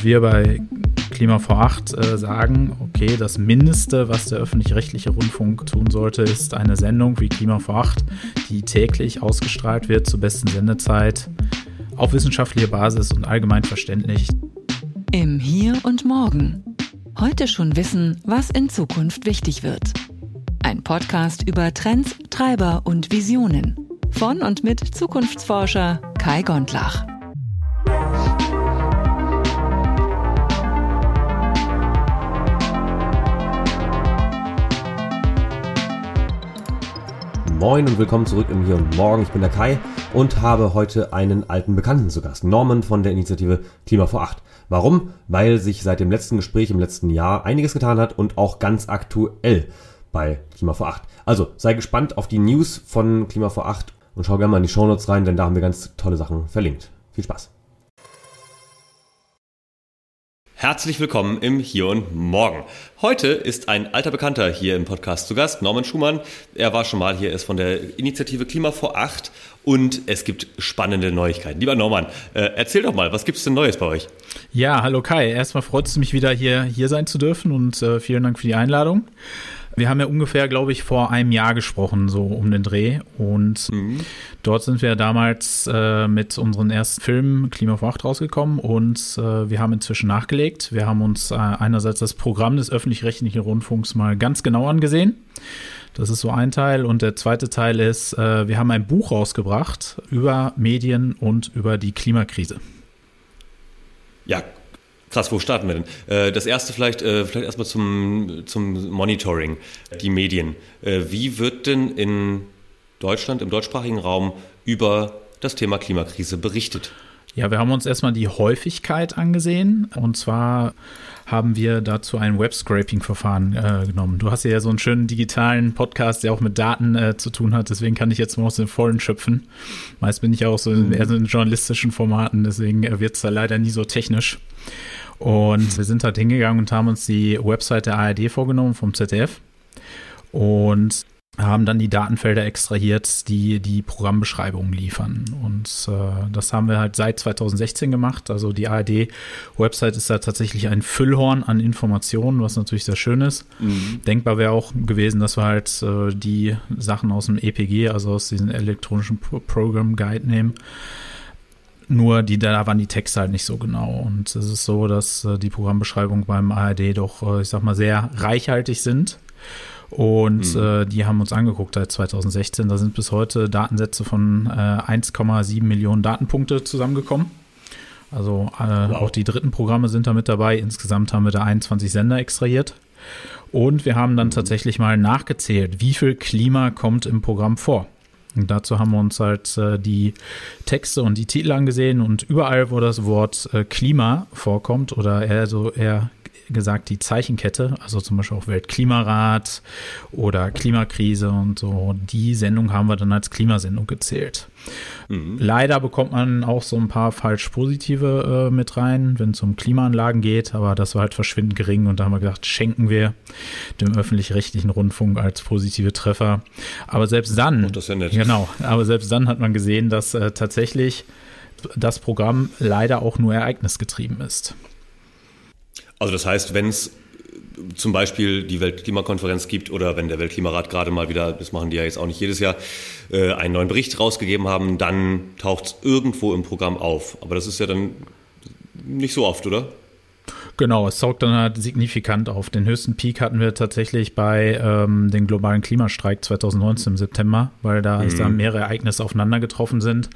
Und wir bei Klima vor 8 äh, sagen, okay, das Mindeste, was der öffentlich-rechtliche Rundfunk tun sollte, ist eine Sendung wie Klima vor 8, die täglich ausgestrahlt wird zur besten Sendezeit, auf wissenschaftlicher Basis und allgemein verständlich. Im Hier und Morgen. Heute schon wissen, was in Zukunft wichtig wird. Ein Podcast über Trends, Treiber und Visionen. Von und mit Zukunftsforscher Kai Gondlach. Moin und willkommen zurück im Hier und Morgen. Ich bin der Kai und habe heute einen alten Bekannten zu Gast, Norman von der Initiative Klima vor Acht. Warum? Weil sich seit dem letzten Gespräch im letzten Jahr einiges getan hat und auch ganz aktuell bei Klima vor Acht. Also sei gespannt auf die News von Klima vor Acht und schau gerne mal in die Shownotes rein, denn da haben wir ganz tolle Sachen verlinkt. Viel Spaß! Herzlich willkommen im Hier und Morgen. Heute ist ein alter Bekannter hier im Podcast zu Gast, Norman Schumann. Er war schon mal hier, ist von der Initiative Klima vor Acht und es gibt spannende Neuigkeiten. Lieber Norman, äh, erzähl doch mal, was gibt es denn Neues bei euch? Ja, hallo Kai. Erstmal freut es mich wieder hier, hier sein zu dürfen und äh, vielen Dank für die Einladung. Wir haben ja ungefähr, glaube ich, vor einem Jahr gesprochen, so um den Dreh. Und mhm. dort sind wir damals äh, mit unseren ersten Filmen Klima vor Acht rausgekommen und äh, wir haben inzwischen nachgelegt. Wir haben uns äh, einerseits das Programm des öffentlich-rechtlichen Rundfunks mal ganz genau angesehen. Das ist so ein Teil. Und der zweite Teil ist, äh, wir haben ein Buch rausgebracht über Medien und über die Klimakrise. Ja, Krass, wo starten wir denn? Äh, das erste vielleicht, äh, vielleicht erstmal zum, zum Monitoring, die Medien. Äh, wie wird denn in Deutschland, im deutschsprachigen Raum über das Thema Klimakrise berichtet? Ja, wir haben uns erstmal die Häufigkeit angesehen. Und zwar haben wir dazu ein Web-Scraping-Verfahren äh, genommen. Du hast ja so einen schönen digitalen Podcast, der auch mit Daten äh, zu tun hat. Deswegen kann ich jetzt mal aus den Vollen schöpfen. Meist bin ich ja auch so in, eher so in journalistischen Formaten. Deswegen wird es da leider nie so technisch. Und wir sind halt hingegangen und haben uns die Website der ARD vorgenommen vom ZDF und haben dann die Datenfelder extrahiert, die die Programmbeschreibungen liefern. Und äh, das haben wir halt seit 2016 gemacht. Also die ARD-Website ist da tatsächlich ein Füllhorn an Informationen, was natürlich sehr schön ist. Mhm. Denkbar wäre auch gewesen, dass wir halt äh, die Sachen aus dem EPG, also aus diesem elektronischen Pro Program Guide nehmen nur die, da waren die Texte halt nicht so genau. Und es ist so, dass äh, die Programmbeschreibungen beim ARD doch, äh, ich sag mal, sehr reichhaltig sind. Und mhm. äh, die haben uns angeguckt seit 2016. Da sind bis heute Datensätze von äh, 1,7 Millionen Datenpunkte zusammengekommen. Also äh, wow. auch die dritten Programme sind da mit dabei. Insgesamt haben wir da 21 Sender extrahiert. Und wir haben dann mhm. tatsächlich mal nachgezählt, wie viel Klima kommt im Programm vor. Und dazu haben wir uns halt äh, die Texte und die Titel angesehen und überall, wo das Wort äh, Klima vorkommt oder eher so eher gesagt die Zeichenkette, also zum Beispiel auch Weltklimarat oder Klimakrise und so. Die Sendung haben wir dann als Klimasendung gezählt. Mhm. Leider bekommt man auch so ein paar falsch positive äh, mit rein, wenn es um Klimaanlagen geht, aber das war halt verschwindend gering und da haben wir gedacht, schenken wir dem öffentlich-rechtlichen Rundfunk als positive Treffer. Aber selbst dann, oh, das ist ja nett. genau, aber selbst dann hat man gesehen, dass äh, tatsächlich das Programm leider auch nur ereignisgetrieben ist. Also das heißt, wenn es zum Beispiel die Weltklimakonferenz gibt oder wenn der Weltklimarat gerade mal wieder, das machen die ja jetzt auch nicht jedes Jahr, äh, einen neuen Bericht rausgegeben haben, dann taucht es irgendwo im Programm auf. Aber das ist ja dann nicht so oft, oder? Genau, es taucht dann halt signifikant auf. Den höchsten Peak hatten wir tatsächlich bei ähm, dem globalen Klimastreik 2019 im September, weil da, mhm. da mehrere Ereignisse aufeinander getroffen sind.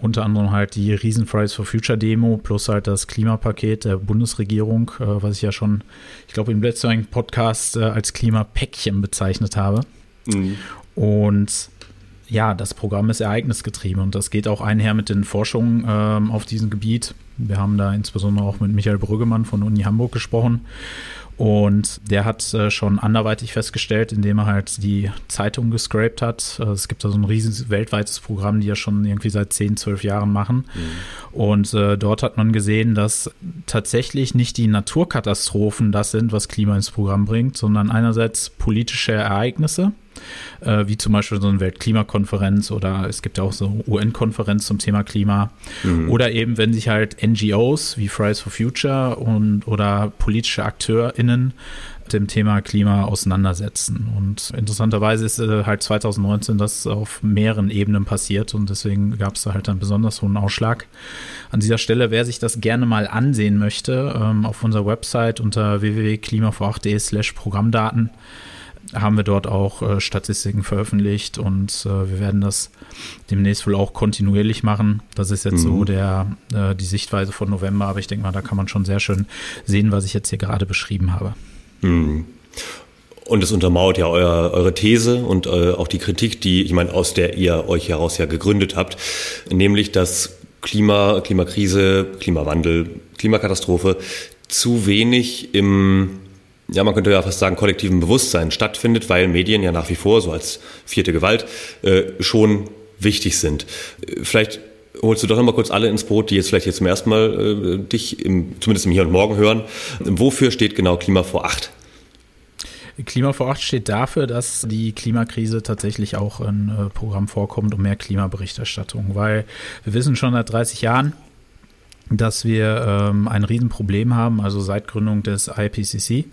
Unter anderem halt die Riesen Fridays for Future Demo plus halt das Klimapaket der Bundesregierung, äh, was ich ja schon, ich glaube, im letzten Podcast äh, als Klimapäckchen bezeichnet habe. Mhm. Und ja, das Programm ist ereignisgetrieben und das geht auch einher mit den Forschungen ähm, auf diesem Gebiet. Wir haben da insbesondere auch mit Michael Brüggemann von Uni Hamburg gesprochen und der hat äh, schon anderweitig festgestellt, indem er halt die Zeitung gescraped hat. Äh, es gibt da so ein riesiges weltweites Programm, die ja schon irgendwie seit 10, 12 Jahren machen. Mhm. Und äh, dort hat man gesehen, dass tatsächlich nicht die Naturkatastrophen das sind, was Klima ins Programm bringt, sondern einerseits politische Ereignisse äh, wie zum Beispiel so eine Weltklimakonferenz oder es gibt ja auch so UN-Konferenz zum Thema Klima. Mhm. Oder eben, wenn sich halt NGOs wie Fridays for Future und oder politische AkteurInnen dem Thema Klima auseinandersetzen. Und interessanterweise ist äh, halt 2019 das auf mehreren Ebenen passiert und deswegen gab es da halt einen besonders hohen Ausschlag. An dieser Stelle, wer sich das gerne mal ansehen möchte, ähm, auf unserer Website unter www.klimavor8.de slash Programmdaten haben wir dort auch äh, Statistiken veröffentlicht und äh, wir werden das demnächst wohl auch kontinuierlich machen. Das ist jetzt mhm. so der, äh, die Sichtweise von November, aber ich denke mal, da kann man schon sehr schön sehen, was ich jetzt hier gerade beschrieben habe. Mhm. Und es untermauert ja euer, eure These und äh, auch die Kritik, die, ich meine, aus der ihr euch heraus ja gegründet habt, nämlich, dass Klima, Klimakrise, Klimawandel, Klimakatastrophe zu wenig im, ja, man könnte ja fast sagen, kollektiven Bewusstsein stattfindet, weil Medien ja nach wie vor, so als vierte Gewalt, äh, schon wichtig sind. Vielleicht holst du doch nochmal kurz alle ins Boot, die jetzt vielleicht jetzt zum ersten Mal äh, dich im, zumindest im Hier und Morgen hören. Wofür steht genau Klima vor acht? Klima vor Ort steht dafür, dass die Klimakrise tatsächlich auch in äh, Programm vorkommt und mehr Klimaberichterstattung, weil wir wissen schon seit 30 Jahren, dass wir ähm, ein Riesenproblem haben, also seit Gründung des IPCC,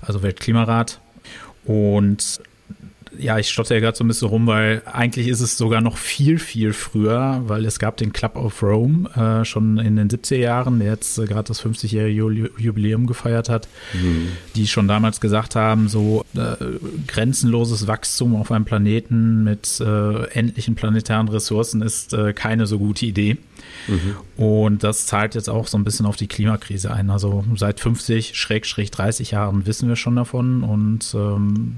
also Weltklimarat. Und ja, ich stotter ja gerade so ein bisschen rum, weil eigentlich ist es sogar noch viel, viel früher, weil es gab den Club of Rome äh, schon in den 70er Jahren, der jetzt äh, gerade das 50-jährige Jubiläum gefeiert hat, mhm. die schon damals gesagt haben, so äh, grenzenloses Wachstum auf einem Planeten mit äh, endlichen planetaren Ressourcen ist äh, keine so gute Idee. Mhm. Und das zahlt jetzt auch so ein bisschen auf die Klimakrise ein. Also seit 50, Schrägstrich 30 Jahren wissen wir schon davon und ähm,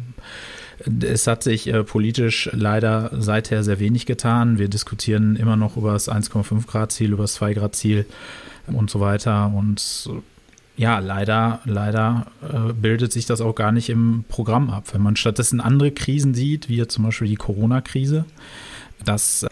es hat sich äh, politisch leider seither sehr wenig getan. Wir diskutieren immer noch über das 1,5 Grad Ziel, über das 2 Grad Ziel und so weiter. Und ja, leider, leider äh, bildet sich das auch gar nicht im Programm ab. Wenn man stattdessen andere Krisen sieht, wie zum Beispiel die Corona-Krise, das äh,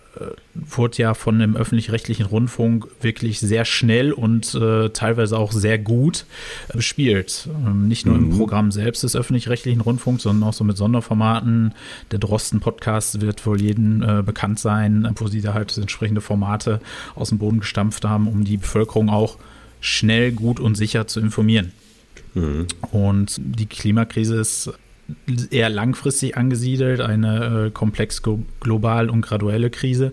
wurde ja von dem öffentlich-rechtlichen Rundfunk wirklich sehr schnell und äh, teilweise auch sehr gut äh, bespielt. Ähm, nicht nur mhm. im Programm selbst des öffentlich-rechtlichen Rundfunks, sondern auch so mit Sonderformaten. Der Drosten-Podcast wird wohl jedem äh, bekannt sein, wo sie da halt entsprechende Formate aus dem Boden gestampft haben, um die Bevölkerung auch schnell, gut und sicher zu informieren. Mhm. Und die Klimakrise ist eher langfristig angesiedelt, eine äh, komplex global und graduelle Krise.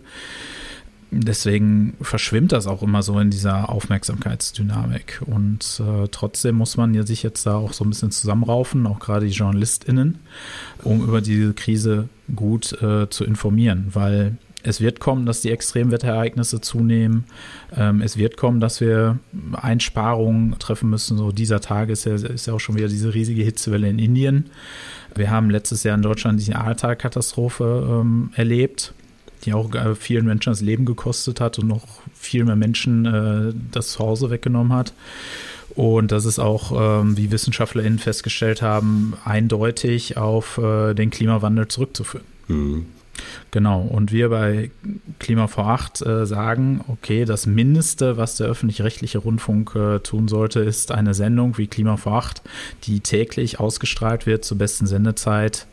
Deswegen verschwimmt das auch immer so in dieser Aufmerksamkeitsdynamik. Und äh, trotzdem muss man ja sich jetzt da auch so ein bisschen zusammenraufen, auch gerade die JournalistInnen, um über diese Krise gut äh, zu informieren, weil es wird kommen, dass die Extremwetterereignisse zunehmen. Ähm, es wird kommen, dass wir Einsparungen treffen müssen. So dieser Tag ist ja, ist ja auch schon wieder diese riesige Hitzewelle in Indien. Wir haben letztes Jahr in Deutschland diese Ahrtal-Katastrophe ähm, erlebt, die auch äh, vielen Menschen das Leben gekostet hat und noch viel mehr Menschen äh, das Zuhause weggenommen hat. Und das ist auch, ähm, wie WissenschaftlerInnen festgestellt haben, eindeutig auf äh, den Klimawandel zurückzuführen. Mhm. Genau, und wir bei Klima vor 8 äh, sagen, okay, das Mindeste, was der öffentlich-rechtliche Rundfunk äh, tun sollte, ist eine Sendung wie Klima vor 8, die täglich ausgestrahlt wird zur besten Sendezeit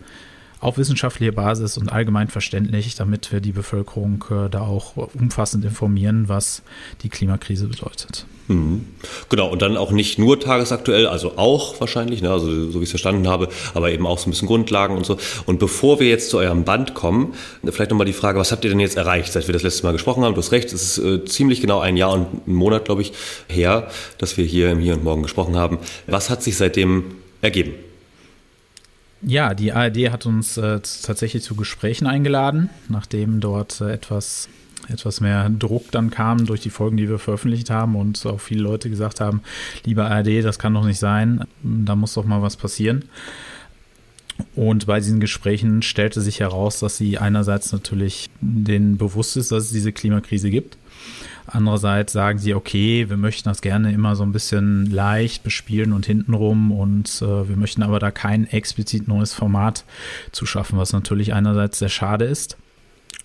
auf wissenschaftlicher Basis und allgemein verständlich, damit wir die Bevölkerung äh, da auch umfassend informieren, was die Klimakrise bedeutet. Mhm. Genau, und dann auch nicht nur tagesaktuell, also auch wahrscheinlich, ne, also so wie ich es verstanden habe, aber eben auch so ein bisschen Grundlagen und so. Und bevor wir jetzt zu eurem Band kommen, vielleicht nochmal die Frage, was habt ihr denn jetzt erreicht, seit wir das letzte Mal gesprochen haben? Du hast recht, es ist äh, ziemlich genau ein Jahr und ein Monat, glaube ich, her, dass wir hier im Hier und Morgen gesprochen haben. Was hat sich seitdem ergeben? Ja, die ARD hat uns äh, tatsächlich zu Gesprächen eingeladen, nachdem dort äh, etwas, etwas mehr Druck dann kam durch die Folgen, die wir veröffentlicht haben und auch viele Leute gesagt haben, lieber ARD, das kann doch nicht sein, da muss doch mal was passieren. Und bei diesen Gesprächen stellte sich heraus, dass sie einerseits natürlich denen bewusst ist, dass es diese Klimakrise gibt Andererseits sagen sie, okay, wir möchten das gerne immer so ein bisschen leicht bespielen und hintenrum und äh, wir möchten aber da kein explizit neues Format zu schaffen, was natürlich einerseits sehr schade ist.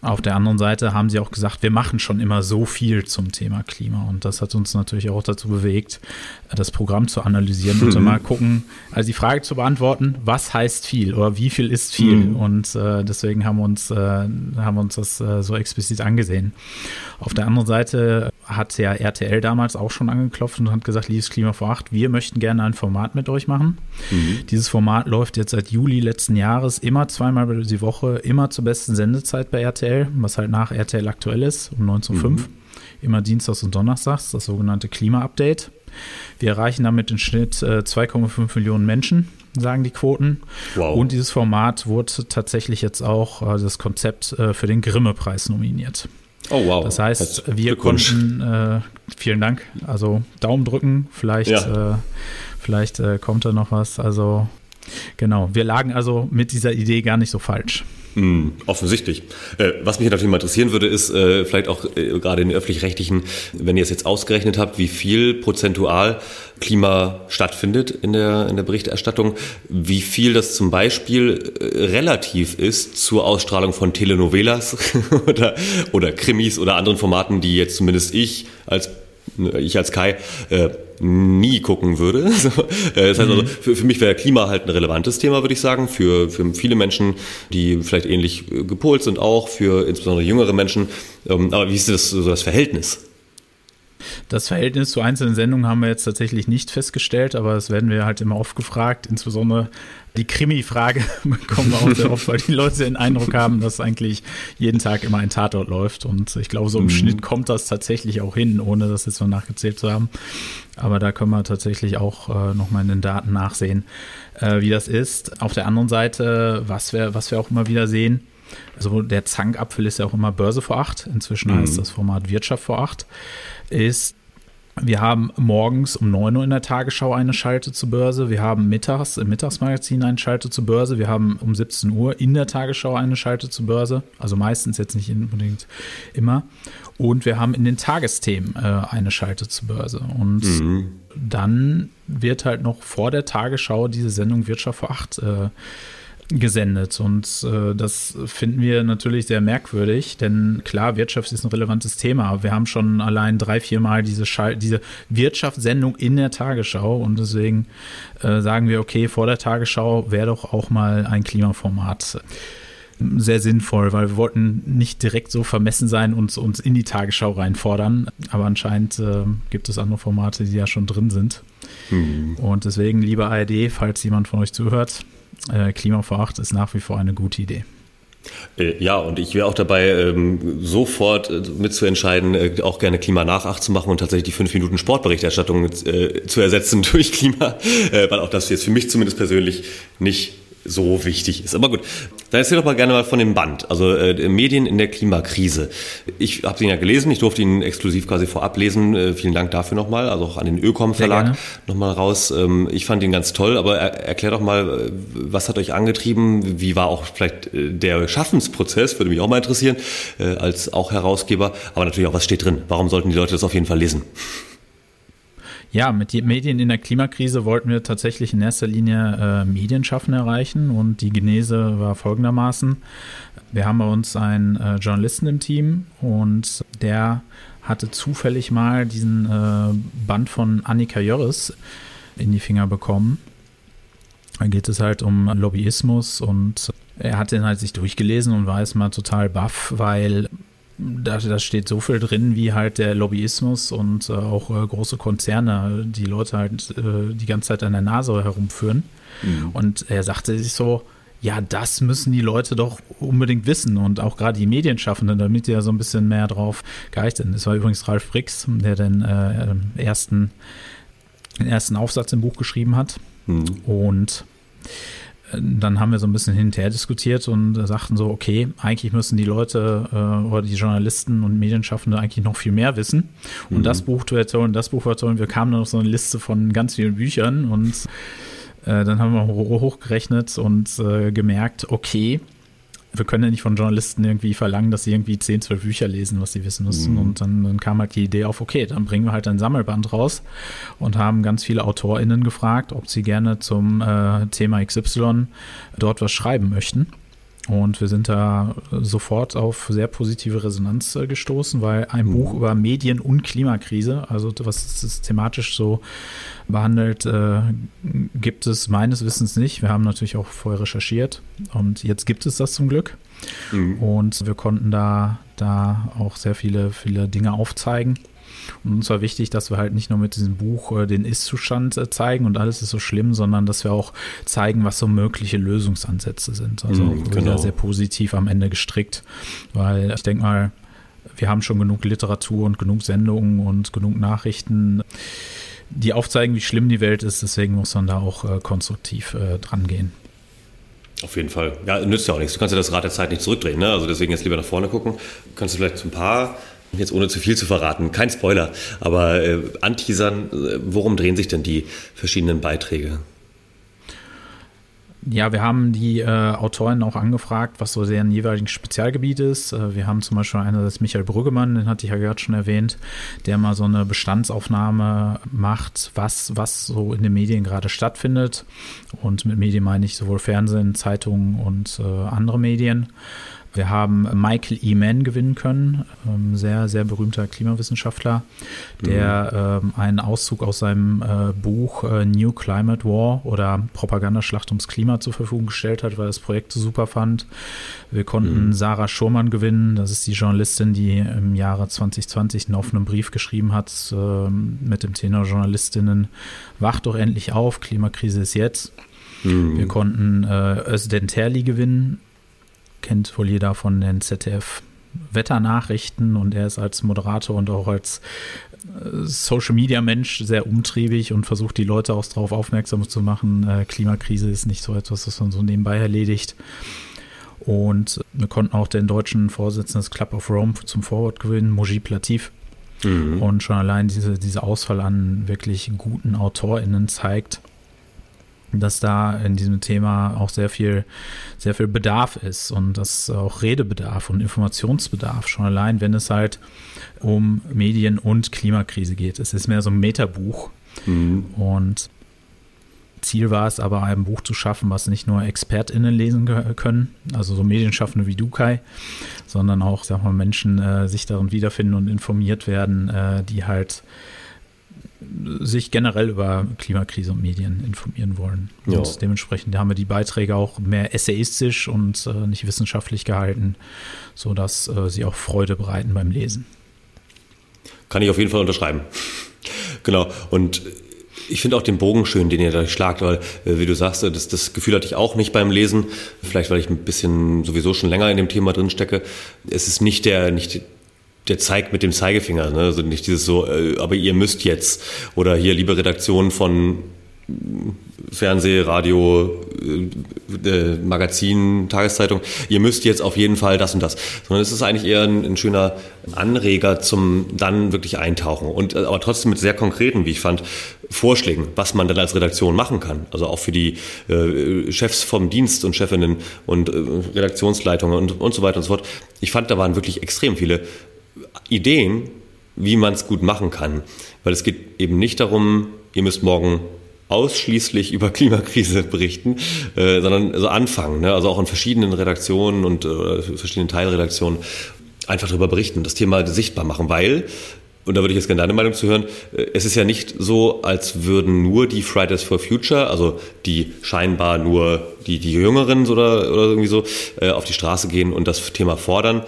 Auf der anderen Seite haben sie auch gesagt, wir machen schon immer so viel zum Thema Klima. Und das hat uns natürlich auch dazu bewegt, das Programm zu analysieren mhm. und mal gucken, also die Frage zu beantworten, was heißt viel oder wie viel ist viel? Mhm. Und äh, deswegen haben wir uns, äh, haben wir uns das äh, so explizit angesehen. Auf der anderen Seite hat ja RTL damals auch schon angeklopft und hat gesagt, liebes Klima vor acht, wir möchten gerne ein Format mit euch machen. Mhm. Dieses Format läuft jetzt seit Juli letzten Jahres immer zweimal die Woche, immer zur besten Sendezeit bei RTL, was halt nach RTL aktuell ist, um 19.05 mhm. Immer Dienstags und Donnerstags, das sogenannte Klima-Update. Wir erreichen damit im Schnitt äh, 2,5 Millionen Menschen, sagen die Quoten. Wow. Und dieses Format wurde tatsächlich jetzt auch äh, das Konzept äh, für den Grimme-Preis nominiert. Oh wow. Das heißt, wir konnten, äh, vielen Dank, also Daumen drücken, vielleicht, ja. äh, vielleicht äh, kommt da noch was. Also genau, wir lagen also mit dieser Idee gar nicht so falsch. Mm, offensichtlich. Äh, was mich natürlich mal interessieren würde, ist äh, vielleicht auch äh, gerade in den öffentlich-rechtlichen, wenn ihr es jetzt ausgerechnet habt, wie viel prozentual Klima stattfindet in der, in der Berichterstattung, wie viel das zum Beispiel äh, relativ ist zur Ausstrahlung von Telenovelas oder, oder Krimis oder anderen Formaten, die jetzt zumindest ich als ich als Kai äh, nie gucken würde. Äh, das heißt also, mhm. für, für mich wäre Klima halt ein relevantes Thema, würde ich sagen. Für, für viele Menschen, die vielleicht ähnlich äh, gepolt sind, auch für insbesondere jüngere Menschen. Ähm, aber wie ist das so das Verhältnis? Das Verhältnis zu einzelnen Sendungen haben wir jetzt tatsächlich nicht festgestellt, aber das werden wir halt immer oft gefragt. Insbesondere die Krimi-Frage bekommen wir auch sehr oft, weil die Leute den Eindruck haben, dass eigentlich jeden Tag immer ein Tatort läuft. Und ich glaube, so im mhm. Schnitt kommt das tatsächlich auch hin, ohne das jetzt noch nachgezählt zu haben. Aber da können wir tatsächlich auch äh, nochmal in den Daten nachsehen, äh, wie das ist. Auf der anderen Seite, was wir, was wir auch immer wieder sehen, also der Zankapfel ist ja auch immer Börse vor acht. Inzwischen mhm. heißt das Format Wirtschaft vor acht ist, wir haben morgens um 9 Uhr in der Tagesschau eine Schalte zur Börse. Wir haben mittags im Mittagsmagazin eine Schalte zur Börse. Wir haben um 17 Uhr in der Tagesschau eine Schalte zur Börse. Also meistens jetzt nicht unbedingt immer. Und wir haben in den Tagesthemen äh, eine Schalte zur Börse. Und mhm. dann wird halt noch vor der Tagesschau diese Sendung Wirtschaft vor acht äh, gesendet. Und äh, das finden wir natürlich sehr merkwürdig, denn klar, Wirtschaft ist ein relevantes Thema. Wir haben schon allein drei, vier Mal diese, diese Wirtschaftssendung in der Tagesschau und deswegen äh, sagen wir, okay, vor der Tagesschau wäre doch auch mal ein Klimaformat sehr sinnvoll, weil wir wollten nicht direkt so vermessen sein und uns in die Tagesschau reinfordern. Aber anscheinend äh, gibt es andere Formate, die ja schon drin sind. Mhm. Und deswegen, liebe ARD, falls jemand von euch zuhört, äh, Klima vor acht ist nach wie vor eine gute Idee. Äh, ja, und ich wäre auch dabei, ähm, sofort äh, mitzuentscheiden, äh, auch gerne Klima nach acht zu machen und tatsächlich die fünf Minuten Sportberichterstattung zu ersetzen durch Klima, weil auch das jetzt für mich zumindest persönlich nicht so wichtig ist. Aber gut, dann erzähl doch mal gerne mal von dem Band, also äh, Medien in der Klimakrise. Ich habe ihn ja gelesen, ich durfte ihn exklusiv quasi vorab lesen. Äh, vielen Dank dafür nochmal, also auch an den Ökom Verlag nochmal raus. Ähm, ich fand ihn ganz toll, aber er, erklär doch mal, äh, was hat euch angetrieben? Wie war auch vielleicht äh, der Schaffensprozess? Würde mich auch mal interessieren, äh, als auch Herausgeber. Aber natürlich auch, was steht drin? Warum sollten die Leute das auf jeden Fall lesen? Ja, mit Medien in der Klimakrise wollten wir tatsächlich in erster Linie äh, Medienschaffende erreichen und die Genese war folgendermaßen. Wir haben bei uns einen äh, Journalisten im Team und der hatte zufällig mal diesen äh, Band von Annika Jörres in die Finger bekommen. Da geht es halt um Lobbyismus und er hat den halt sich durchgelesen und war erstmal total baff, weil da, da steht so viel drin, wie halt der Lobbyismus und äh, auch äh, große Konzerne die Leute halt äh, die ganze Zeit an der Nase herumführen. Mhm. Und er sagte sich so, ja, das müssen die Leute doch unbedingt wissen und auch gerade die Medienschaffenden, damit die ja so ein bisschen mehr drauf geeicht sind. Das war übrigens Ralf Brix, der den äh, ersten, den ersten Aufsatz im Buch geschrieben hat. Mhm. Und dann haben wir so ein bisschen hin und her diskutiert und sagten so, okay, eigentlich müssen die Leute äh, oder die Journalisten und Medienschaffende eigentlich noch viel mehr wissen. Und mhm. das Buch zu erzählen, das Buch zu erzählen, wir kamen dann auf so eine Liste von ganz vielen Büchern und äh, dann haben wir hochgerechnet und äh, gemerkt, okay, wir können ja nicht von Journalisten irgendwie verlangen, dass sie irgendwie 10, 12 Bücher lesen, was sie wissen müssen. Mhm. Und dann, dann, kam halt die Idee auf, okay, dann bringen wir halt ein Sammelband raus und haben ganz viele AutorInnen gefragt, ob sie gerne zum äh, Thema XY dort was schreiben möchten. Und wir sind da sofort auf sehr positive Resonanz äh, gestoßen, weil ein mhm. Buch über Medien und Klimakrise, also was systematisch so behandelt, äh, gibt es meines Wissens nicht. Wir haben natürlich auch vorher recherchiert und jetzt gibt es das zum Glück. Mhm. Und wir konnten da, da auch sehr viele, viele Dinge aufzeigen. Und uns war wichtig, dass wir halt nicht nur mit diesem Buch äh, den Ist-Zustand äh, zeigen und alles ist so schlimm, sondern dass wir auch zeigen, was so mögliche Lösungsansätze sind. Also mm, genau. sehr positiv am Ende gestrickt, weil ich denke mal, wir haben schon genug Literatur und genug Sendungen und genug Nachrichten, die aufzeigen, wie schlimm die Welt ist. Deswegen muss man da auch äh, konstruktiv äh, dran gehen. Auf jeden Fall. Ja, nützt ja auch nichts. Du kannst ja das Rad der Zeit nicht zurückdrehen. Ne? Also deswegen jetzt lieber nach vorne gucken. Kannst du vielleicht ein paar jetzt ohne zu viel zu verraten, kein Spoiler, aber äh, anteasern, äh, worum drehen sich denn die verschiedenen Beiträge? Ja, wir haben die äh, Autoren auch angefragt, was so deren jeweiligen Spezialgebiet ist. Äh, wir haben zum Beispiel einerseits Michael Brüggemann, den hatte ich ja gerade schon erwähnt, der mal so eine Bestandsaufnahme macht, was, was so in den Medien gerade stattfindet. Und mit Medien meine ich sowohl Fernsehen, Zeitungen und äh, andere Medien. Wir haben Michael E. Mann gewinnen können, ähm, sehr, sehr berühmter Klimawissenschaftler, der mhm. ähm, einen Auszug aus seinem äh, Buch äh, New Climate War oder Propagandaschlacht ums Klima zur Verfügung gestellt hat, weil er das Projekt so super fand. Wir konnten mhm. Sarah Schurmann gewinnen, das ist die Journalistin, die im Jahre 2020 einen offenen Brief geschrieben hat äh, mit dem Thema Journalistinnen, wacht doch endlich auf, Klimakrise ist jetzt. Mhm. Wir konnten äh, Özden Terli gewinnen, kennt wohl jeder von den ZDF Wetternachrichten und er ist als Moderator und auch als äh, Social Media Mensch sehr umtriebig und versucht die Leute auch darauf aufmerksam zu machen. Äh, Klimakrise ist nicht so etwas, was man so nebenbei erledigt. Und wir konnten auch den deutschen Vorsitzenden des Club of Rome zum Vorwort gewinnen, Mojib Latif. Mhm. Und schon allein diese, diese Auswahl an wirklich guten AutorInnen zeigt, dass da in diesem Thema auch sehr viel, sehr viel Bedarf ist und dass auch Redebedarf und Informationsbedarf schon allein, wenn es halt um Medien und Klimakrise geht. Es ist mehr so ein Metabuch mhm. und Ziel war es aber, ein Buch zu schaffen, was nicht nur ExpertInnen lesen können, also so Medienschaffende wie du, Kai, sondern auch, sag mal, Menschen äh, sich darin wiederfinden und informiert werden, äh, die halt sich generell über Klimakrise und Medien informieren wollen. Und ja. dementsprechend haben wir die Beiträge auch mehr essayistisch und äh, nicht wissenschaftlich gehalten, sodass äh, sie auch Freude bereiten beim Lesen. Kann ich auf jeden Fall unterschreiben. genau. Und ich finde auch den Bogen schön, den ihr da schlagt, weil, äh, wie du sagst, das, das Gefühl hatte ich auch nicht beim Lesen. Vielleicht, weil ich ein bisschen sowieso schon länger in dem Thema drin stecke. Es ist nicht der, nicht der zeigt mit dem Zeigefinger, ne? also nicht dieses so, äh, aber ihr müsst jetzt oder hier liebe Redaktion von Fernseh, Radio, äh, äh, Magazin, Tageszeitung, ihr müsst jetzt auf jeden Fall das und das. Sondern es ist eigentlich eher ein, ein, schöner Anreger zum dann wirklich eintauchen. Und äh, aber trotzdem mit sehr konkreten, wie ich fand, Vorschlägen, was man dann als Redaktion machen kann. Also auch für die äh, Chefs vom Dienst und Chefinnen und äh, Redaktionsleitungen und, und so weiter und so fort. Ich fand, da waren wirklich extrem viele Ideen, wie man es gut machen kann. Weil es geht eben nicht darum, ihr müsst morgen ausschließlich über Klimakrise berichten, äh, sondern also anfangen, ne? also auch in verschiedenen Redaktionen und äh, verschiedenen Teilredaktionen einfach darüber berichten, das Thema sichtbar machen, weil und da würde ich jetzt gerne deine Meinung zu hören. Äh, es ist ja nicht so, als würden nur die Fridays for Future, also die scheinbar nur die, die Jüngeren oder, oder irgendwie so, äh, auf die Straße gehen und das Thema fordern,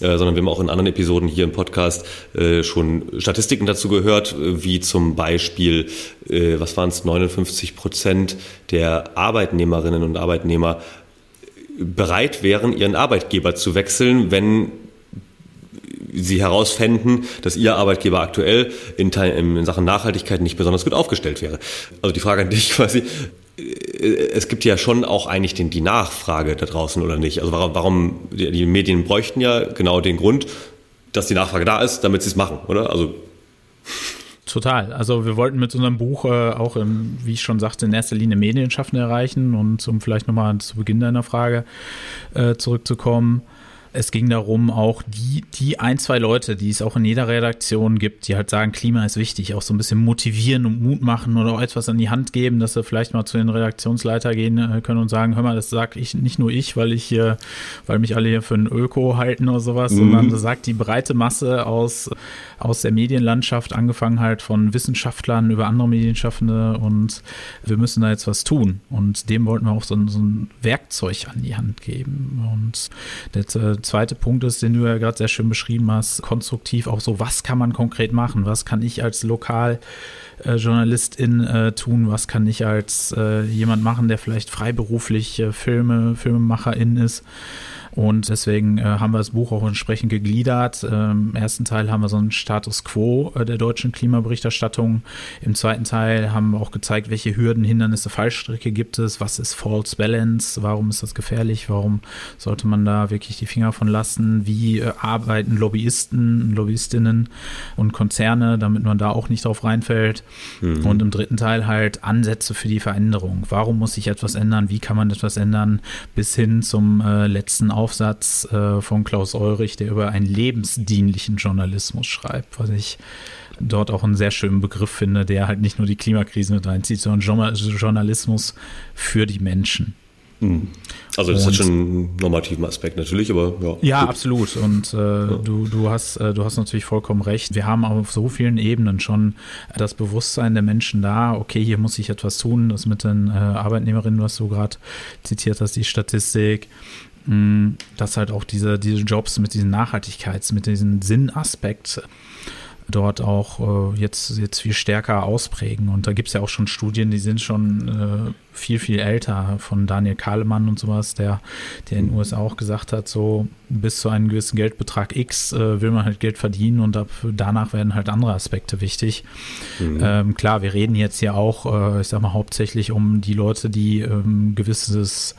sondern wir haben auch in anderen Episoden hier im Podcast äh, schon Statistiken dazu gehört, äh, wie zum Beispiel, äh, was waren es, 59 Prozent der Arbeitnehmerinnen und Arbeitnehmer bereit wären, ihren Arbeitgeber zu wechseln, wenn sie herausfänden, dass ihr Arbeitgeber aktuell in, in, Sachen Nachhaltigkeit nicht besonders gut aufgestellt wäre. Also die Frage an dich quasi, es gibt ja schon auch eigentlich den, die Nachfrage da draußen oder nicht. Also warum, warum die Medien bräuchten ja genau den Grund, dass die Nachfrage da ist, damit sie es machen, oder? Also Total. Also wir wollten mit unserem Buch äh, auch, im, wie ich schon sagte, in erster Linie Medienschaffende erreichen und um vielleicht nochmal zu Beginn deiner Frage äh, zurückzukommen, es ging darum, auch die, die ein, zwei Leute, die es auch in jeder Redaktion gibt, die halt sagen, Klima ist wichtig, auch so ein bisschen motivieren und Mut machen oder auch etwas an die Hand geben, dass sie vielleicht mal zu den Redaktionsleiter gehen äh, können und sagen, hör mal, das sag ich nicht nur ich, weil ich hier, weil mich alle hier für ein Öko halten oder sowas, mhm. sondern das sagt die breite Masse aus, aus der Medienlandschaft, angefangen halt von Wissenschaftlern über andere Medienschaffende und wir müssen da jetzt was tun. Und dem wollten wir auch so, so ein Werkzeug an die Hand geben. Und der zweite Punkt ist, den du ja gerade sehr schön beschrieben hast, konstruktiv auch so, was kann man konkret machen? Was kann ich als Lokaljournalistin äh, tun? Was kann ich als äh, jemand machen, der vielleicht freiberuflich äh, Filme, Filmemacherin ist? Und deswegen äh, haben wir das Buch auch entsprechend gegliedert. Ähm, Im ersten Teil haben wir so einen Status quo äh, der deutschen Klimaberichterstattung. Im zweiten Teil haben wir auch gezeigt, welche Hürden, Hindernisse, Fallstricke gibt es. Was ist False Balance? Warum ist das gefährlich? Warum sollte man da wirklich die Finger von lassen? Wie äh, arbeiten Lobbyisten, Lobbyistinnen und Konzerne, damit man da auch nicht drauf reinfällt? Mhm. Und im dritten Teil halt Ansätze für die Veränderung. Warum muss sich etwas ändern? Wie kann man etwas ändern? Bis hin zum äh, letzten Aufbau Aufsatz äh, von Klaus Eurich, der über einen lebensdienlichen Journalismus schreibt, was ich dort auch einen sehr schönen Begriff finde, der halt nicht nur die Klimakrise mit reinzieht, sondern Journalismus für die Menschen. Hm. Also das und, hat schon einen normativen Aspekt natürlich, aber ja. Ja, gut. absolut. Und äh, ja. du, du, hast, äh, du hast natürlich vollkommen recht. Wir haben auf so vielen Ebenen schon das Bewusstsein der Menschen da, okay, hier muss ich etwas tun. Das mit den äh, Arbeitnehmerinnen, was du gerade zitiert hast, die Statistik, dass halt auch diese, diese Jobs mit diesem Nachhaltigkeits-, mit diesem Sinnaspekt dort auch äh, jetzt, jetzt viel stärker ausprägen. Und da gibt es ja auch schon Studien, die sind schon äh, viel, viel älter, von Daniel Kahlemann und sowas, der, der in den USA auch gesagt hat, so bis zu einem gewissen Geldbetrag X äh, will man halt Geld verdienen und ab, danach werden halt andere Aspekte wichtig. Mhm. Ähm, klar, wir reden jetzt ja auch, äh, ich sag mal, hauptsächlich um die Leute, die ähm, gewisses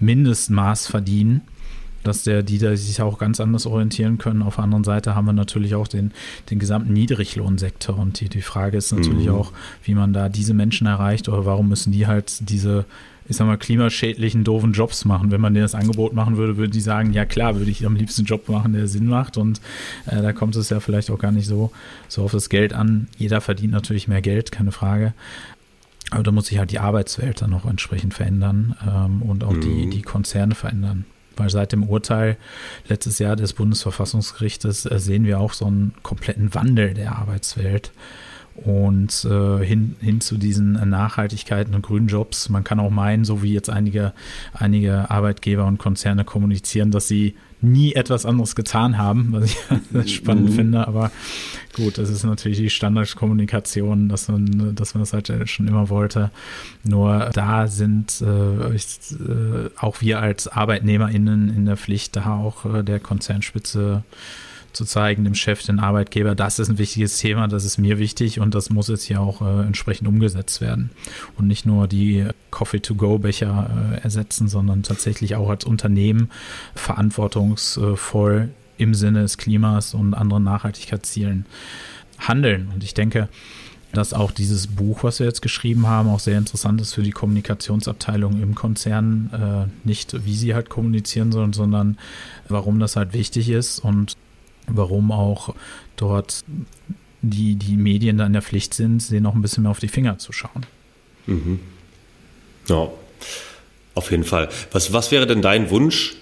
Mindestmaß verdienen dass der, die da sich auch ganz anders orientieren können. Auf der anderen Seite haben wir natürlich auch den, den gesamten Niedriglohnsektor und die, die Frage ist natürlich mhm. auch, wie man da diese Menschen erreicht oder warum müssen die halt diese ich sag mal, klimaschädlichen, doofen Jobs machen. Wenn man denen das Angebot machen würde, würde die sagen, ja klar, würde ich am liebsten einen Job machen, der Sinn macht. Und äh, da kommt es ja vielleicht auch gar nicht so, so auf das Geld an. Jeder verdient natürlich mehr Geld, keine Frage. Aber da muss sich halt die Arbeitswelt dann noch entsprechend verändern ähm, und auch mhm. die, die Konzerne verändern. Weil seit dem Urteil letztes Jahr des Bundesverfassungsgerichtes äh, sehen wir auch so einen kompletten Wandel der Arbeitswelt und äh, hin, hin zu diesen Nachhaltigkeiten und grünen Jobs. Man kann auch meinen, so wie jetzt einige, einige Arbeitgeber und Konzerne kommunizieren, dass sie nie etwas anderes getan haben, was ich spannend mhm. finde. Aber gut, das ist natürlich die Standardkommunikation, dass man, dass man das halt schon immer wollte. Nur da sind äh, ich, äh, auch wir als ArbeitnehmerInnen in der Pflicht, da auch äh, der Konzernspitze zu zeigen, dem Chef, den Arbeitgeber, das ist ein wichtiges Thema, das ist mir wichtig und das muss jetzt hier auch äh, entsprechend umgesetzt werden. Und nicht nur die Coffee-to-go-Becher äh, ersetzen, sondern tatsächlich auch als Unternehmen verantwortungsvoll im Sinne des Klimas und anderen Nachhaltigkeitszielen handeln. Und ich denke, dass auch dieses Buch, was wir jetzt geschrieben haben, auch sehr interessant ist für die Kommunikationsabteilung im Konzern. Äh, nicht, wie sie halt kommunizieren sollen, sondern warum das halt wichtig ist und warum auch dort die, die Medien da in der Pflicht sind, denen noch ein bisschen mehr auf die Finger zu schauen. Mhm. Ja, auf jeden Fall. Was, was wäre denn dein Wunsch,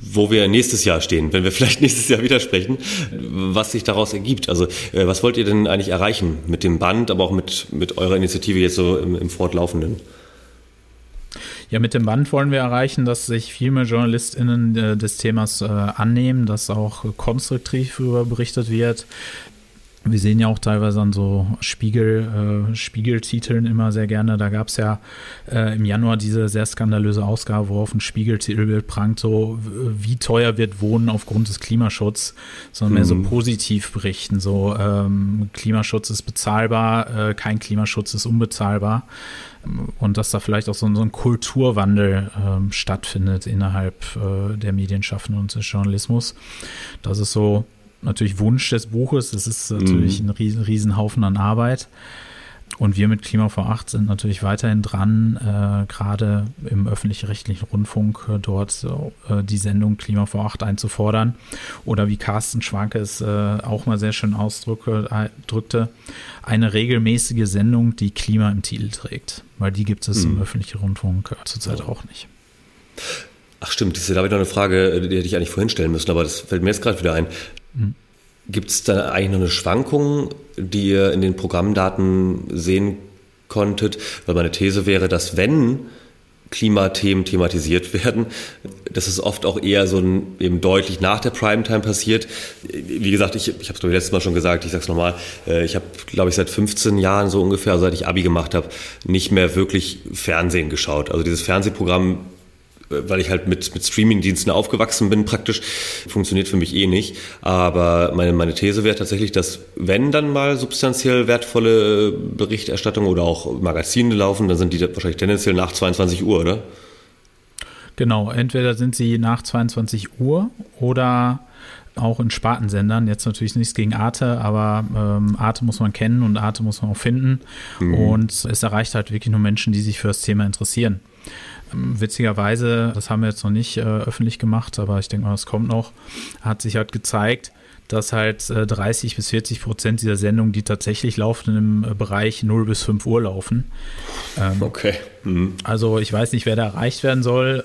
wo wir nächstes Jahr stehen, wenn wir vielleicht nächstes Jahr wieder sprechen, was sich daraus ergibt? Also, äh, was wollt ihr denn eigentlich erreichen mit dem Band, aber auch mit, mit eurer Initiative jetzt so im, im Fortlaufenden? Ja, mit dem Band wollen wir erreichen, dass sich viel mehr JournalistInnen äh, des Themas äh, annehmen, dass auch konstruktiv darüber berichtet wird. Wir sehen ja auch teilweise an so Spiegel, äh, Spiegeltiteln immer sehr gerne. Da gab es ja äh, im Januar diese sehr skandalöse Ausgabe, wo auf ein Spiegeltitelbild prangt, so wie teuer wird Wohnen aufgrund des Klimaschutzes, sondern mhm. mehr so mhm. positiv berichten. So ähm, Klimaschutz ist bezahlbar, äh, kein Klimaschutz ist unbezahlbar und dass da vielleicht auch so, so ein Kulturwandel ähm, stattfindet innerhalb äh, der Medienschaffenden und des Journalismus. Das ist so natürlich Wunsch des Buches. Das ist natürlich mhm. ein riesen, Riesenhaufen an Arbeit. Und wir mit Klima vor 8 sind natürlich weiterhin dran, äh, gerade im öffentlich-rechtlichen Rundfunk äh, dort äh, die Sendung Klima vor 8 einzufordern. Oder wie Carsten Schwanke es äh, auch mal sehr schön ausdrückte, eine regelmäßige Sendung, die Klima im Titel trägt. Weil die gibt es mhm. im öffentlichen Rundfunk zurzeit auch nicht. Ach stimmt, das ist ja wieder eine Frage, die hätte ich eigentlich vorhin stellen müssen, aber das fällt mir jetzt gerade wieder ein. Gibt es da eigentlich noch eine Schwankung, die ihr in den Programmdaten sehen konntet? Weil meine These wäre, dass wenn Klimathemen thematisiert werden, dass es oft auch eher so ein, eben deutlich nach der Primetime passiert. Wie gesagt, ich, ich habe es letztes Mal schon gesagt, ich sage es nochmal, äh, ich habe, glaube ich, seit 15 Jahren so ungefähr, also seit ich Abi gemacht habe, nicht mehr wirklich Fernsehen geschaut. Also dieses Fernsehprogramm weil ich halt mit, mit Streamingdiensten aufgewachsen bin, praktisch, funktioniert für mich eh nicht. Aber meine, meine These wäre tatsächlich, dass wenn dann mal substanziell wertvolle Berichterstattung oder auch Magazine laufen, dann sind die wahrscheinlich tendenziell nach 22 Uhr, oder? Genau, entweder sind sie nach 22 Uhr oder auch in Spartensendern. Jetzt natürlich nichts gegen Arte, aber ähm, Arte muss man kennen und Arte muss man auch finden. Mhm. Und es erreicht halt wirklich nur Menschen, die sich für das Thema interessieren. Witzigerweise, das haben wir jetzt noch nicht äh, öffentlich gemacht, aber ich denke mal, das kommt noch, hat sich halt gezeigt, dass halt äh, 30 bis 40 Prozent dieser Sendungen, die tatsächlich laufen, im äh, Bereich 0 bis 5 Uhr laufen. Ähm, okay. Mhm. Also ich weiß nicht, wer da erreicht werden soll.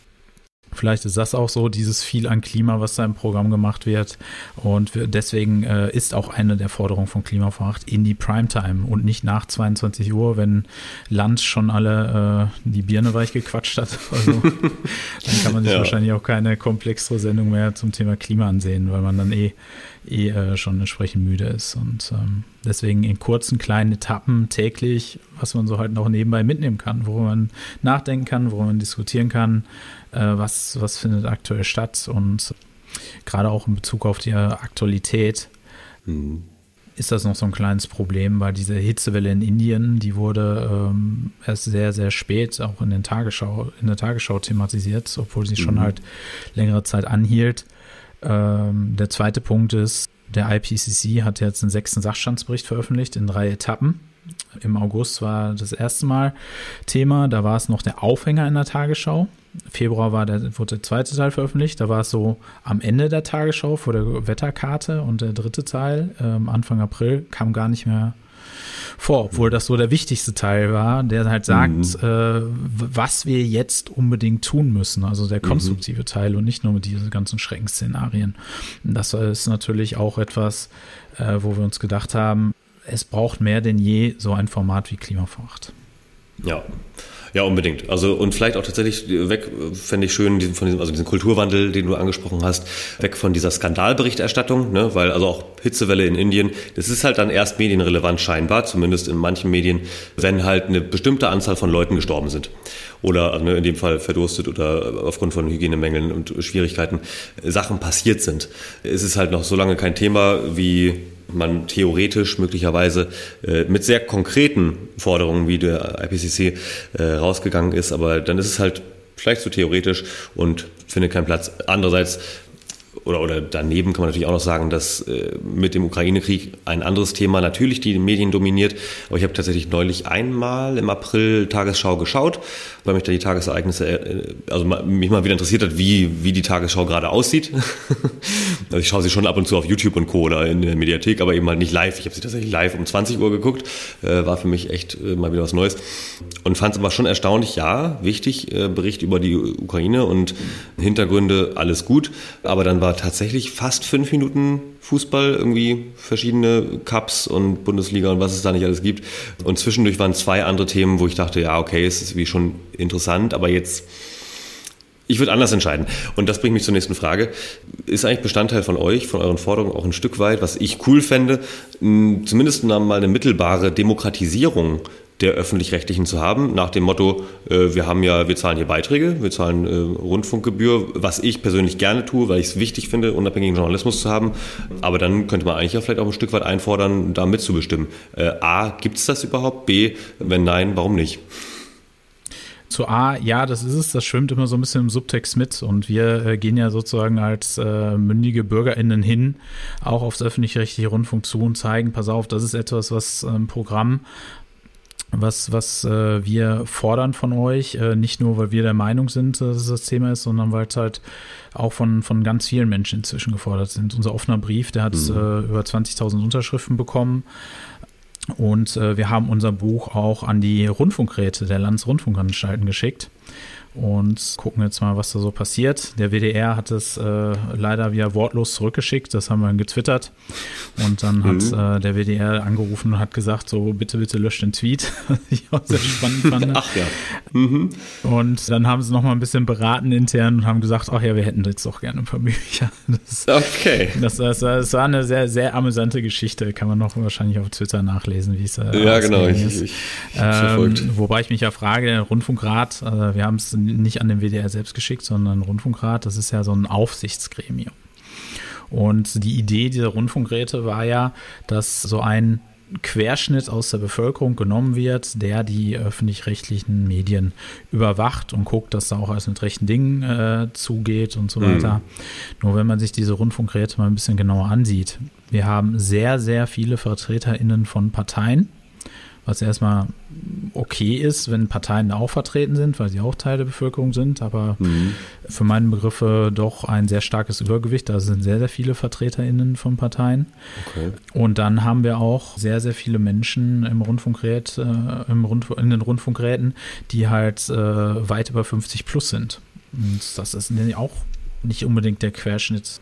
Vielleicht ist das auch so, dieses viel an Klima, was da im Programm gemacht wird. Und deswegen äh, ist auch eine der Forderungen von Klimafracht in die Primetime und nicht nach 22 Uhr, wenn Land schon alle äh, die Birne weich gequatscht hat. Also, dann kann man sich ja. wahrscheinlich auch keine komplexere Sendung mehr zum Thema Klima ansehen, weil man dann eh, eh äh, schon entsprechend müde ist. Und ähm, deswegen in kurzen, kleinen Etappen täglich, was man so halt noch nebenbei mitnehmen kann, worüber man nachdenken kann, worüber man diskutieren kann was, was findet aktuell statt und gerade auch in Bezug auf die Aktualität mhm. ist das noch so ein kleines Problem, weil diese Hitzewelle in Indien, die wurde ähm, erst sehr, sehr spät auch in, den Tagesschau, in der Tagesschau thematisiert, obwohl sie mhm. schon halt längere Zeit anhielt. Ähm, der zweite Punkt ist, der IPCC hat jetzt einen sechsten Sachstandsbericht veröffentlicht in drei Etappen. Im August war das erste Mal Thema, da war es noch der Aufhänger in der Tagesschau. Februar war der, wurde der zweite Teil veröffentlicht. Da war es so am Ende der Tagesschau vor der Wetterkarte und der dritte Teil, ähm, Anfang April, kam gar nicht mehr vor, obwohl das so der wichtigste Teil war, der halt sagt, mhm. äh, was wir jetzt unbedingt tun müssen. Also der mhm. konstruktive mhm. Teil und nicht nur mit diesen ganzen Schreckensszenarien. Das ist natürlich auch etwas, äh, wo wir uns gedacht haben, es braucht mehr denn je so ein Format wie Klimaverwacht. Ja. Ja, unbedingt. Also und vielleicht auch tatsächlich weg, fände ich schön, von diesem, also diesen Kulturwandel, den du angesprochen hast, weg von dieser Skandalberichterstattung, ne? weil also auch Hitzewelle in Indien, das ist halt dann erst medienrelevant scheinbar, zumindest in manchen Medien, wenn halt eine bestimmte Anzahl von Leuten gestorben sind. Oder ne, in dem Fall verdurstet oder aufgrund von Hygienemängeln und Schwierigkeiten Sachen passiert sind. Es ist halt noch so lange kein Thema wie man theoretisch möglicherweise äh, mit sehr konkreten Forderungen, wie der IPCC äh, rausgegangen ist, aber dann ist es halt vielleicht zu theoretisch und findet keinen Platz. Andererseits oder, oder daneben kann man natürlich auch noch sagen, dass äh, mit dem Ukraine-Krieg ein anderes Thema natürlich die Medien dominiert. Aber ich habe tatsächlich neulich einmal im April Tagesschau geschaut, weil mich da die Tagesereignisse, äh, also mich mal wieder interessiert hat, wie, wie die Tagesschau gerade aussieht. also ich schaue sie schon ab und zu auf YouTube und Co. oder in der Mediathek, aber eben halt nicht live. Ich habe sie tatsächlich live um 20 Uhr geguckt. Äh, war für mich echt äh, mal wieder was Neues. Und fand es aber schon erstaunlich, ja, wichtig, äh, Bericht über die Ukraine und Hintergründe, alles gut. Aber dann war tatsächlich fast fünf Minuten Fußball, irgendwie verschiedene Cups und Bundesliga und was es da nicht alles gibt. Und zwischendurch waren zwei andere Themen, wo ich dachte, ja, okay, es ist wie schon interessant, aber jetzt, ich würde anders entscheiden. Und das bringt mich zur nächsten Frage. Ist eigentlich Bestandteil von euch, von euren Forderungen auch ein Stück weit, was ich cool fände, zumindest mal eine mittelbare Demokratisierung der öffentlich-rechtlichen zu haben, nach dem Motto, äh, wir haben ja, wir zahlen hier Beiträge, wir zahlen äh, Rundfunkgebühr, was ich persönlich gerne tue, weil ich es wichtig finde, unabhängigen Journalismus zu haben. Aber dann könnte man eigentlich ja vielleicht auch ein Stück weit einfordern, da mitzubestimmen. Äh, A, gibt es das überhaupt? B, wenn nein, warum nicht? Zu A, ja, das ist es, das schwimmt immer so ein bisschen im Subtext mit und wir äh, gehen ja sozusagen als äh, mündige BürgerInnen hin, auch aufs öffentlich-rechtliche Rundfunk zu und zeigen, pass auf, das ist etwas, was ein ähm, Programm was, was äh, wir fordern von euch, äh, nicht nur, weil wir der Meinung sind, dass es das Thema ist, sondern weil es halt auch von, von ganz vielen Menschen inzwischen gefordert sind. Unser offener Brief, der hat mhm. äh, über 20.000 Unterschriften bekommen. Und äh, wir haben unser Buch auch an die Rundfunkräte der Landesrundfunkanstalten geschickt und gucken jetzt mal, was da so passiert. Der WDR hat es äh, leider wieder wortlos zurückgeschickt, das haben wir dann getwittert. Und dann mhm. hat äh, der WDR angerufen und hat gesagt, so bitte, bitte löscht den Tweet, was ich auch sehr spannend fand. Ach ja. Mhm. Und dann haben sie noch mal ein bisschen beraten intern und haben gesagt, ach ja, wir hätten jetzt doch gerne ein paar Bücher. Das, okay. Das, das, das, war eine sehr, sehr amüsante Geschichte, kann man noch wahrscheinlich auf Twitter nachlesen, wie es äh, Ja, genau, ich, ich, ich ähm, Wobei ich mich ja frage, der Rundfunkrat, äh, wir haben es nicht an den WDR selbst geschickt, sondern Rundfunkrat, das ist ja so ein Aufsichtsgremium. Und die Idee dieser Rundfunkräte war ja, dass so ein Querschnitt aus der Bevölkerung genommen wird, der die öffentlich-rechtlichen Medien überwacht und guckt, dass da auch alles mit rechten Dingen äh, zugeht und so weiter. Mhm. Nur wenn man sich diese Rundfunkräte mal ein bisschen genauer ansieht, wir haben sehr, sehr viele VertreterInnen von Parteien, was erstmal okay ist, wenn Parteien da auch vertreten sind, weil sie auch Teil der Bevölkerung sind, aber mhm. für meine Begriffe doch ein sehr starkes Übergewicht. Da sind sehr, sehr viele VertreterInnen von Parteien. Okay. Und dann haben wir auch sehr, sehr viele Menschen im Rundfunkgerät, äh, im Rundf in den Rundfunkräten, die halt äh, weit über 50 plus sind. Und das ist auch nicht unbedingt der Querschnitt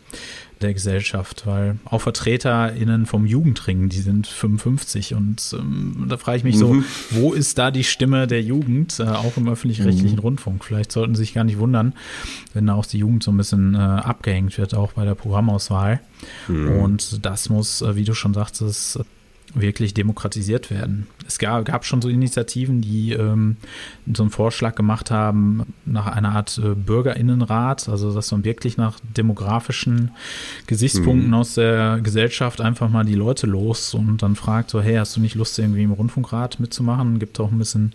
der Gesellschaft, weil auch VertreterInnen vom Jugendring, die sind 55 und ähm, da frage ich mich mhm. so, wo ist da die Stimme der Jugend, äh, auch im öffentlich-rechtlichen mhm. Rundfunk? Vielleicht sollten Sie sich gar nicht wundern, wenn da auch die Jugend so ein bisschen äh, abgehängt wird, auch bei der Programmauswahl. Mhm. Und das muss, äh, wie du schon sagtest, wirklich demokratisiert werden. Es gab, gab schon so Initiativen, die ähm, so einen Vorschlag gemacht haben nach einer Art äh, Bürgerinnenrat, also dass man wirklich nach demografischen Gesichtspunkten mhm. aus der Gesellschaft einfach mal die Leute los und dann fragt so, hey, hast du nicht Lust irgendwie im Rundfunkrat mitzumachen? Gibt auch ein bisschen,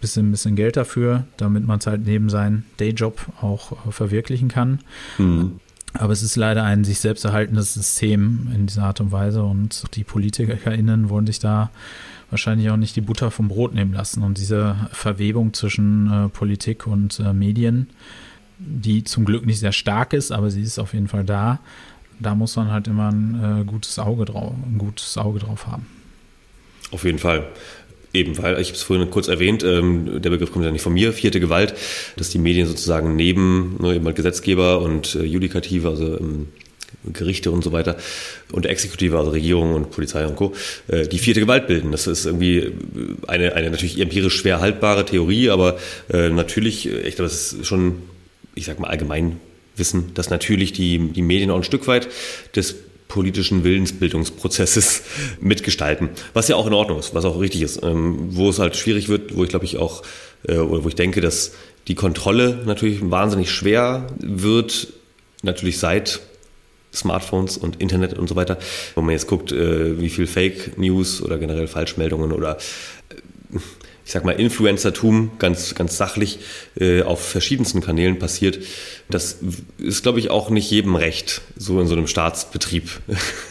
bisschen, bisschen Geld dafür, damit man es halt neben seinem Dayjob auch äh, verwirklichen kann. Mhm. Aber es ist leider ein sich selbst erhaltendes System in dieser Art und Weise und die PolitikerInnen wollen sich da wahrscheinlich auch nicht die Butter vom Brot nehmen lassen. Und diese Verwebung zwischen äh, Politik und äh, Medien, die zum Glück nicht sehr stark ist, aber sie ist auf jeden Fall da, da muss man halt immer ein äh, gutes Auge drauf, ein gutes Auge drauf haben. Auf jeden Fall. Eben, weil, ich habe es vorhin kurz erwähnt, ähm, der Begriff kommt ja nicht von mir, vierte Gewalt, dass die Medien sozusagen neben ne, eben Gesetzgeber und äh, Judikative, also ähm, Gerichte und so weiter und Exekutive, also Regierung und Polizei und Co., äh, die vierte Gewalt bilden. Das ist irgendwie eine, eine natürlich empirisch schwer haltbare Theorie, aber äh, natürlich, äh, ich glaube, das ist schon, ich sag mal, allgemein Wissen, dass natürlich die, die Medien auch ein Stück weit des politischen Willensbildungsprozesses mitgestalten. Was ja auch in Ordnung ist, was auch richtig ist. Ähm, wo es halt schwierig wird, wo ich glaube ich auch, äh, oder wo ich denke, dass die Kontrolle natürlich wahnsinnig schwer wird, natürlich seit Smartphones und Internet und so weiter. Wenn man jetzt guckt, äh, wie viel Fake News oder generell Falschmeldungen oder äh, ich sag mal, Influencertum ganz, ganz sachlich äh, auf verschiedensten Kanälen passiert. Das ist, glaube ich, auch nicht jedem recht, so in so einem Staatsbetrieb.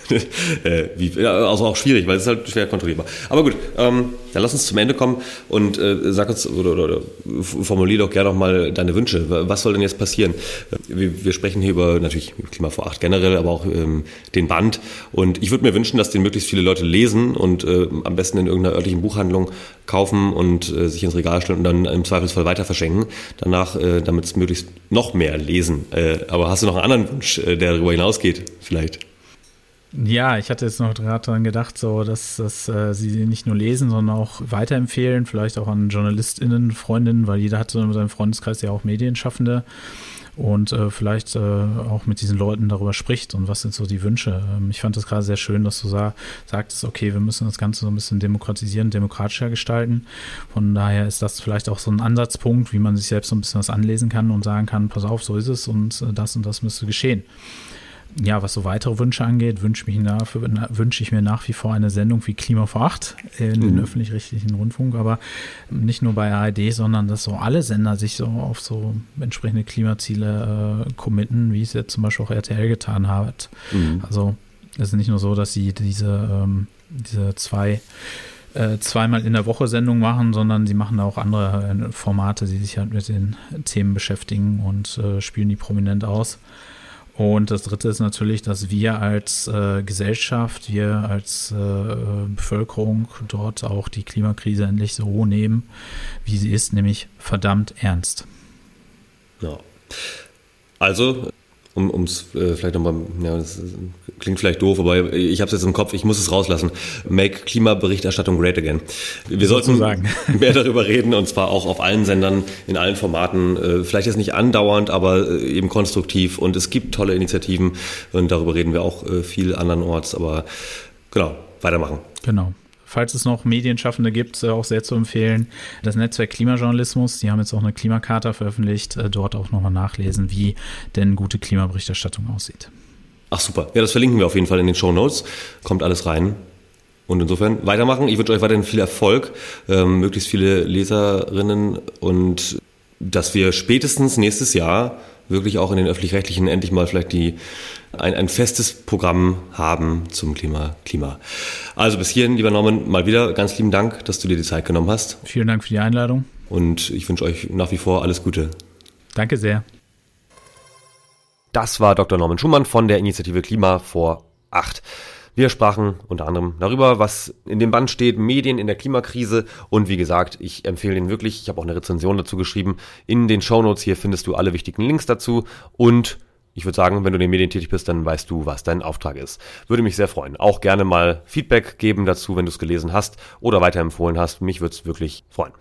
äh, also auch schwierig, weil es ist halt schwer kontrollierbar. Aber gut, ähm, dann lass uns zum Ende kommen und äh, sag uns oder, oder, oder formulier doch gerne nochmal deine Wünsche. Was soll denn jetzt passieren? Wir, wir sprechen hier über natürlich Klima vor acht generell, aber auch ähm, den Band. Und ich würde mir wünschen, dass den möglichst viele Leute lesen und äh, am besten in irgendeiner örtlichen Buchhandlung kaufen und äh, sich ins Regal stellen und dann im Zweifelsfall weiter verschenken. Danach, äh, damit es möglichst noch mehr lesen. Äh, aber hast du noch einen anderen Wunsch, äh, der darüber hinausgeht, vielleicht? Ja, ich hatte jetzt noch gerade daran gedacht, so dass, dass äh, sie nicht nur lesen, sondern auch weiterempfehlen, vielleicht auch an JournalistInnen, Freundinnen, weil jeder hat so in seinem Freundeskreis ja auch Medienschaffende und äh, vielleicht äh, auch mit diesen Leuten darüber spricht und was sind so die Wünsche. Ähm, ich fand das gerade sehr schön, dass du sa sagtest, okay, wir müssen das Ganze so ein bisschen demokratisieren, demokratischer gestalten. Von daher ist das vielleicht auch so ein Ansatzpunkt, wie man sich selbst so ein bisschen was anlesen kann und sagen kann, pass auf, so ist es und äh, das und das müsste geschehen ja, was so weitere Wünsche angeht, wünsche, wünsche ich mir nach wie vor eine Sendung wie Klima vor Acht in mhm. den öffentlich-rechtlichen Rundfunk, aber nicht nur bei ARD, sondern dass so alle Sender sich so auf so entsprechende Klimaziele äh, committen, wie es jetzt zum Beispiel auch RTL getan hat. Mhm. Also es ist nicht nur so, dass sie diese, ähm, diese zwei äh, zweimal in der Woche Sendung machen, sondern sie machen auch andere äh, Formate, die sich halt mit den Themen beschäftigen und äh, spielen die prominent aus. Und das Dritte ist natürlich, dass wir als äh, Gesellschaft, wir als äh, Bevölkerung dort auch die Klimakrise endlich so nehmen, wie sie ist, nämlich verdammt ernst. Ja. Also um es äh, vielleicht nochmal, ja, das klingt vielleicht doof, aber ich habe es jetzt im Kopf, ich muss es rauslassen. Make Klimaberichterstattung great again. Wir sollten mehr darüber reden und zwar auch auf allen Sendern, in allen Formaten. Äh, vielleicht jetzt nicht andauernd, aber äh, eben konstruktiv und es gibt tolle Initiativen und darüber reden wir auch äh, viel andernorts, aber genau, weitermachen. Genau falls es noch Medienschaffende gibt, äh, auch sehr zu empfehlen. Das Netzwerk Klimajournalismus, die haben jetzt auch eine Klimakarte veröffentlicht, äh, dort auch nochmal nachlesen, wie denn gute Klimaberichterstattung aussieht. Ach super, ja, das verlinken wir auf jeden Fall in den Show Notes. Kommt alles rein. Und insofern weitermachen. Ich wünsche euch weiterhin viel Erfolg, ähm, möglichst viele Leserinnen und dass wir spätestens nächstes Jahr wirklich auch in den öffentlich-rechtlichen endlich mal vielleicht die, ein, ein festes Programm haben zum Klima, Klima. Also bis hierhin, lieber Norman, mal wieder ganz lieben Dank, dass du dir die Zeit genommen hast. Vielen Dank für die Einladung. Und ich wünsche euch nach wie vor alles Gute. Danke sehr. Das war Dr. Norman Schumann von der Initiative Klima vor acht. Wir sprachen unter anderem darüber, was in dem Band steht, Medien in der Klimakrise. Und wie gesagt, ich empfehle den wirklich. Ich habe auch eine Rezension dazu geschrieben. In den Shownotes hier findest du alle wichtigen Links dazu. Und ich würde sagen, wenn du in den Medien tätig bist, dann weißt du, was dein Auftrag ist. Würde mich sehr freuen. Auch gerne mal Feedback geben dazu, wenn du es gelesen hast oder weiterempfohlen hast. Mich würde es wirklich freuen.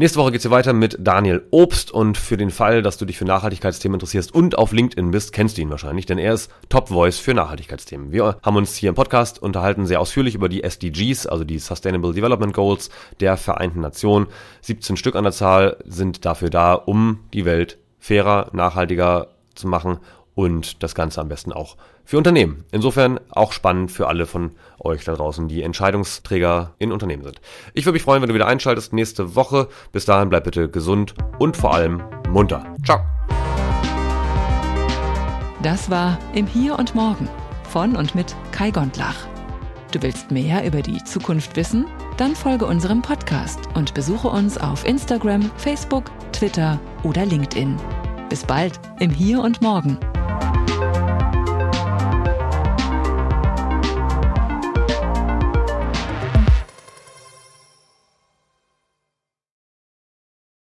Nächste Woche geht's hier weiter mit Daniel Obst und für den Fall, dass du dich für Nachhaltigkeitsthemen interessierst und auf LinkedIn bist, kennst du ihn wahrscheinlich, denn er ist Top Voice für Nachhaltigkeitsthemen. Wir haben uns hier im Podcast unterhalten sehr ausführlich über die SDGs, also die Sustainable Development Goals der Vereinten Nationen. 17 Stück an der Zahl sind dafür da, um die Welt fairer, nachhaltiger zu machen und das Ganze am besten auch für Unternehmen. Insofern auch spannend für alle von euch da draußen, die Entscheidungsträger in Unternehmen sind. Ich würde mich freuen, wenn du wieder einschaltest nächste Woche. Bis dahin bleib bitte gesund und vor allem munter. Ciao. Das war Im Hier und Morgen von und mit Kai Gondlach. Du willst mehr über die Zukunft wissen? Dann folge unserem Podcast und besuche uns auf Instagram, Facebook, Twitter oder LinkedIn. Bis bald im Hier und Morgen.